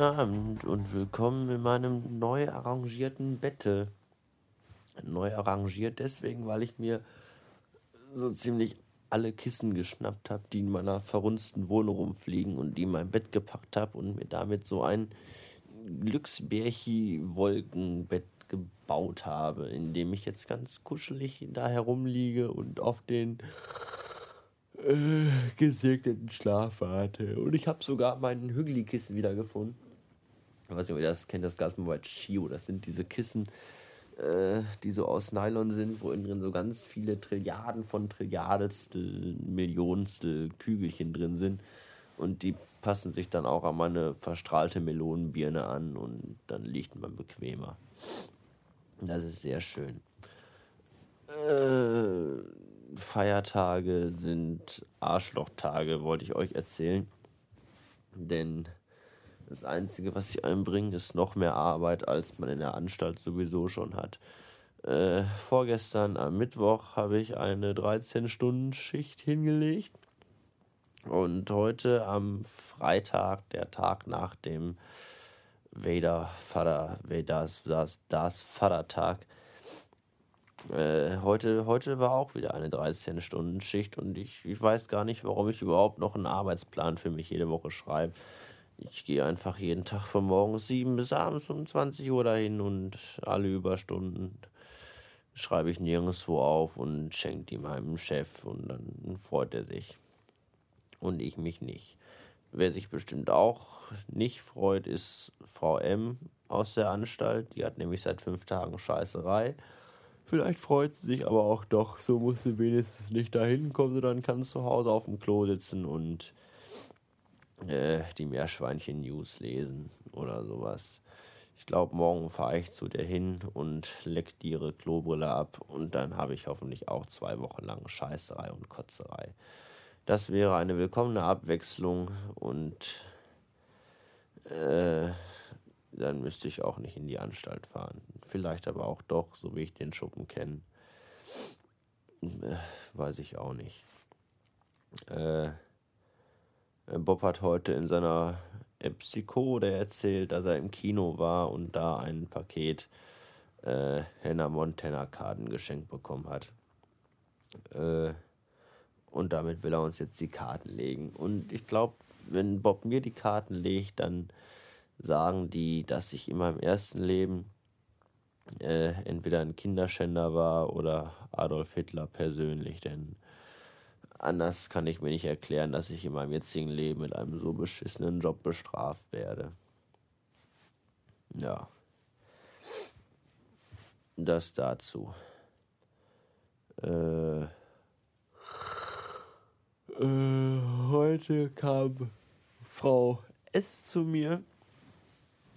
Abend und willkommen in meinem neu arrangierten Bette. Neu arrangiert deswegen, weil ich mir so ziemlich alle Kissen geschnappt habe, die in meiner verrunzten Wohnung rumfliegen und die in mein Bett gepackt habe und mir damit so ein Glücksbärchi-Wolkenbett gebaut habe, in dem ich jetzt ganz kuschelig da herumliege und auf den äh, gesegneten Schlaf warte. Und ich habe sogar meinen Hügeli-Kissen wiedergefunden. Ich weiß nicht, ob ihr das kennt, das Gasmobile Chio. Das sind diese Kissen, äh, die so aus Nylon sind, wo innen drin so ganz viele Trilliarden von Trilliardenstel, Millionstel Kügelchen drin sind. Und die passen sich dann auch an meine verstrahlte Melonenbirne an und dann liegt man bequemer. Das ist sehr schön. Äh, Feiertage sind Arschlochtage, wollte ich euch erzählen. Denn das Einzige, was sie einbringen, ist noch mehr Arbeit, als man in der Anstalt sowieso schon hat. Äh, vorgestern am Mittwoch habe ich eine 13-Stunden-Schicht hingelegt. Und heute am Freitag, der Tag nach dem Vader Vater, Vaders, das, das Vatertag, äh, heute, heute war auch wieder eine 13-Stunden-Schicht und ich, ich weiß gar nicht, warum ich überhaupt noch einen Arbeitsplan für mich jede Woche schreibe. Ich gehe einfach jeden Tag von morgens 7 bis abends um 20 Uhr dahin und alle Überstunden schreibe ich nirgendwo auf und schenke die meinem Chef und dann freut er sich. Und ich mich nicht. Wer sich bestimmt auch nicht freut, ist Frau M aus der Anstalt. Die hat nämlich seit fünf Tagen Scheißerei. Vielleicht freut sie sich aber auch doch, so muss sie wenigstens nicht dahin kommen, sondern kann zu Hause auf dem Klo sitzen und äh, die Meerschweinchen-News lesen oder sowas. Ich glaube, morgen fahre ich zu der hin und leck die ihre Klobrille ab und dann habe ich hoffentlich auch zwei Wochen lang Scheißerei und Kotzerei. Das wäre eine willkommene Abwechslung und äh, dann müsste ich auch nicht in die Anstalt fahren. Vielleicht aber auch doch, so wie ich den Schuppen kenne. Äh, weiß ich auch nicht. Äh, Bob hat heute in seiner Epsikode erzählt, dass er im Kino war und da ein Paket äh, Hannah Montana Karten geschenkt bekommen hat. Äh, und damit will er uns jetzt die Karten legen. Und ich glaube, wenn Bob mir die Karten legt, dann sagen die, dass ich in meinem ersten Leben äh, entweder ein Kinderschänder war oder Adolf Hitler persönlich, denn anders kann ich mir nicht erklären, dass ich in meinem jetzigen Leben mit einem so beschissenen Job bestraft werde. Ja. Das dazu. Äh, äh, heute kam Frau S zu mir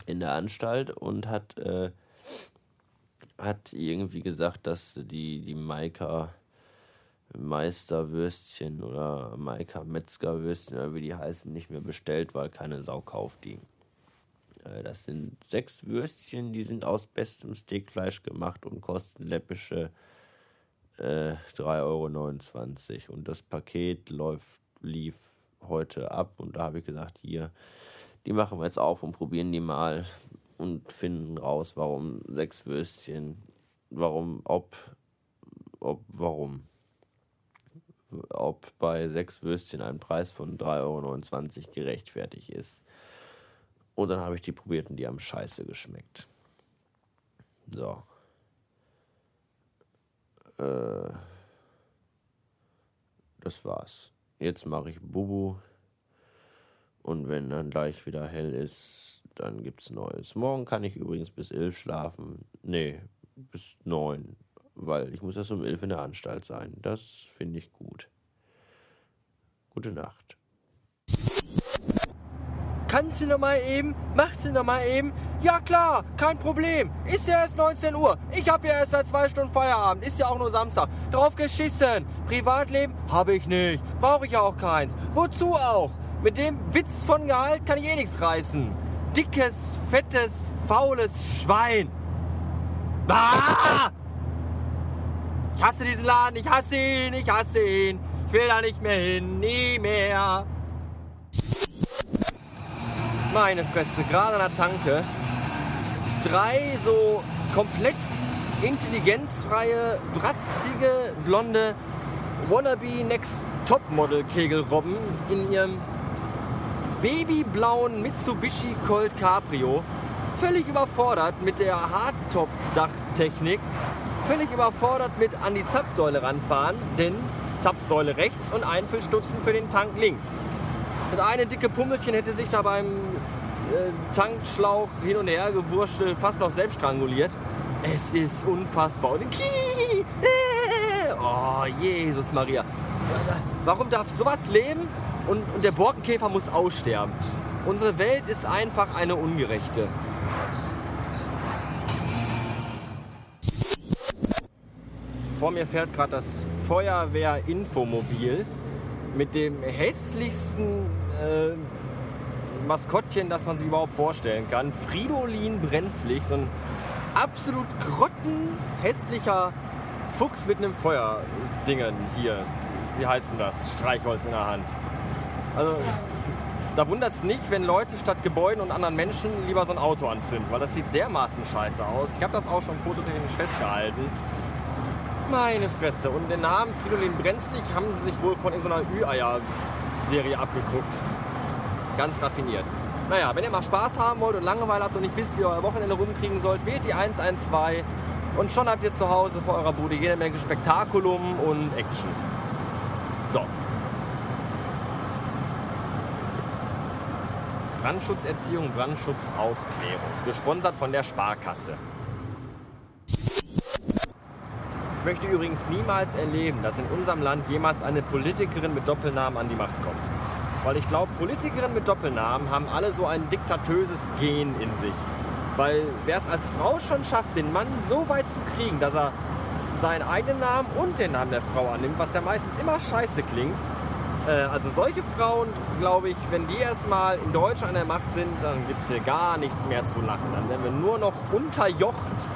in der Anstalt und hat, äh, hat irgendwie gesagt, dass die, die Maika Meisterwürstchen oder Maika Metzgerwürstchen oder wie die heißen, nicht mehr bestellt, weil keine Sau kauft die. Äh, das sind sechs Würstchen, die sind aus bestem Steakfleisch gemacht und kosten läppische äh, 3,29 Euro. Und das Paket läuft, lief heute ab und da habe ich gesagt, hier, die machen wir jetzt auf und probieren die mal und finden raus, warum sechs Würstchen, warum, ob, ob, warum. Ob bei sechs Würstchen ein Preis von 3,29 Euro gerechtfertigt ist. Und dann habe ich die probiert und die haben scheiße geschmeckt. So. Äh, das war's. Jetzt mache ich Bubu. Und wenn dann gleich wieder hell ist, dann gibt's Neues. Morgen kann ich übrigens bis elf schlafen. Nee, bis neun. Weil ich muss erst um elf in der Anstalt sein. Das finde ich gut. Gute Nacht. Kannst du noch mal eben? Machst du noch mal eben? Ja klar, kein Problem. Ist ja erst 19 Uhr. Ich habe ja erst seit zwei Stunden Feierabend. Ist ja auch nur Samstag. Drauf geschissen. Privatleben habe ich nicht. Brauche ich auch keins. Wozu auch? Mit dem Witz von Gehalt kann ich eh nichts reißen. Dickes, fettes, faules Schwein. Ah! Ich hasse diesen Laden, ich hasse ihn, ich hasse ihn. Ich will da nicht mehr hin, nie mehr. Meine Fresse, gerade an der Tanke. Drei so komplett intelligenzfreie, bratzige, blonde Wannabe Next Topmodel Kegelrobben in ihrem babyblauen Mitsubishi Colt Cabrio. Völlig überfordert mit der Hardtop-Dachtechnik. Völlig überfordert mit an die Zapfsäule ranfahren, denn Zapfsäule rechts und Einfüllstutzen für den Tank links. Das eine dicke Pummelchen hätte sich da beim äh, Tankschlauch hin und her gewurschtelt, fast noch selbst stranguliert. Es ist unfassbar. Und oh, Jesus Maria. Warum darf sowas leben und, und der Borkenkäfer muss aussterben? Unsere Welt ist einfach eine ungerechte. Vor mir fährt gerade das Feuerwehr-Infomobil mit dem hässlichsten äh, Maskottchen, das man sich überhaupt vorstellen kann. Fridolin Brenzlig, so ein absolut grottenhässlicher Fuchs mit einem Feuerdingen hier. Wie heißt denn das? Streichholz in der Hand. Also, da wundert es nicht, wenn Leute statt Gebäuden und anderen Menschen lieber so ein Auto anzünden, weil das sieht dermaßen scheiße aus. Ich habe das auch schon fototechnisch festgehalten. Meine Fresse. Und den Namen Fridolin Brenzlig haben sie sich wohl von in so einer Ü-Eier-Serie abgeguckt. Ganz raffiniert. Naja, wenn ihr mal Spaß haben wollt und Langeweile habt und nicht wisst, wie ihr euer Wochenende rumkriegen sollt, wählt die 112 und schon habt ihr zu Hause vor eurer Bude jede Menge Spektakulum und Action. So. Brandschutzerziehung, Brandschutzaufklärung. Gesponsert von der Sparkasse. Ich möchte übrigens niemals erleben, dass in unserem Land jemals eine Politikerin mit Doppelnamen an die Macht kommt. Weil ich glaube, Politikerinnen mit Doppelnamen haben alle so ein diktatöses Gen in sich. Weil wer es als Frau schon schafft, den Mann so weit zu kriegen, dass er seinen eigenen Namen und den Namen der Frau annimmt, was ja meistens immer scheiße klingt. Äh, also solche Frauen, glaube ich, wenn die erstmal in Deutschland an der Macht sind, dann gibt es hier gar nichts mehr zu lachen. Dann werden wir nur noch unterjocht.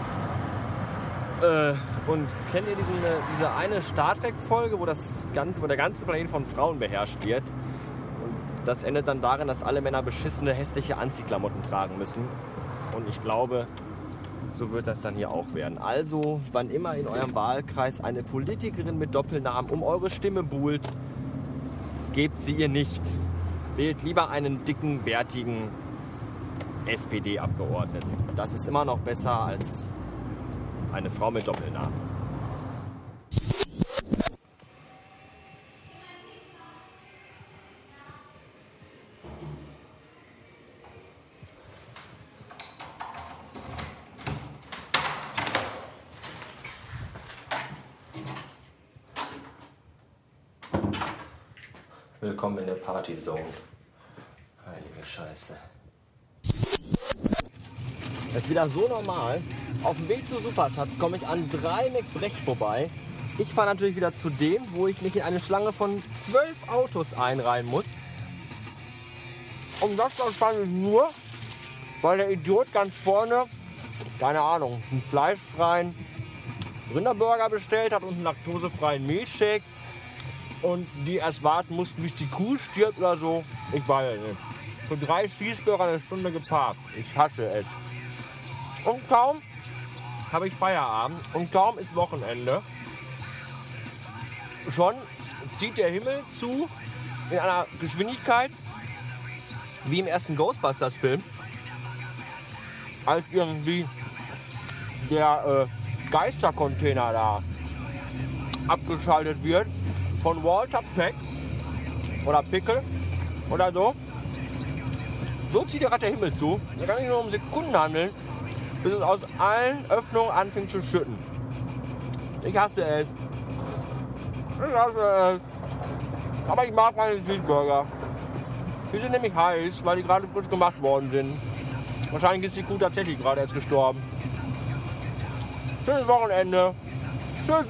Äh, und kennt ihr diesen, diese eine Star Trek-Folge, wo, wo der ganze Planet von Frauen beherrscht wird? Und das endet dann darin, dass alle Männer beschissene, hässliche Anziehklamotten tragen müssen. Und ich glaube, so wird das dann hier auch werden. Also, wann immer in eurem Wahlkreis eine Politikerin mit Doppelnamen um eure Stimme buhlt, gebt sie ihr nicht. Wählt lieber einen dicken, bärtigen SPD-Abgeordneten. Das ist immer noch besser als eine Frau mit Doppelnamen. Willkommen in der Partyzone. Heilige Scheiße. Das ist wieder so normal. Auf dem Weg zur Superschatz komme ich an drei McBrecht vorbei. Ich fahre natürlich wieder zu dem, wo ich mich in eine Schlange von zwölf Autos einreihen muss. Und das wahrscheinlich nur, weil der Idiot ganz vorne, keine Ahnung, einen fleischfreien Rinderburger bestellt hat und einen laktosefreien Milchshake. Und die erst warten mussten, bis die Kuh stirbt oder so. Ich weiß es nicht. Für drei Cheeseburger eine Stunde geparkt. Ich hasse es. Und kaum habe ich Feierabend und kaum ist Wochenende. Schon zieht der Himmel zu in einer Geschwindigkeit wie im ersten Ghostbusters-Film, als irgendwie der äh, Geistercontainer da abgeschaltet wird von Walter Peck oder Pickel oder so. So zieht gerade der Himmel zu. Da kann ich nur um Sekunden handeln, bis es aus allen Öffnungen anfängt zu schütten. Ich hasse es. Ich hasse es. Aber ich mag meine Cheeseburger. Die sind nämlich heiß, weil die gerade frisch gemacht worden sind. Wahrscheinlich ist die Kuh tatsächlich gerade erst gestorben. Schönes Wochenende. Tschüss.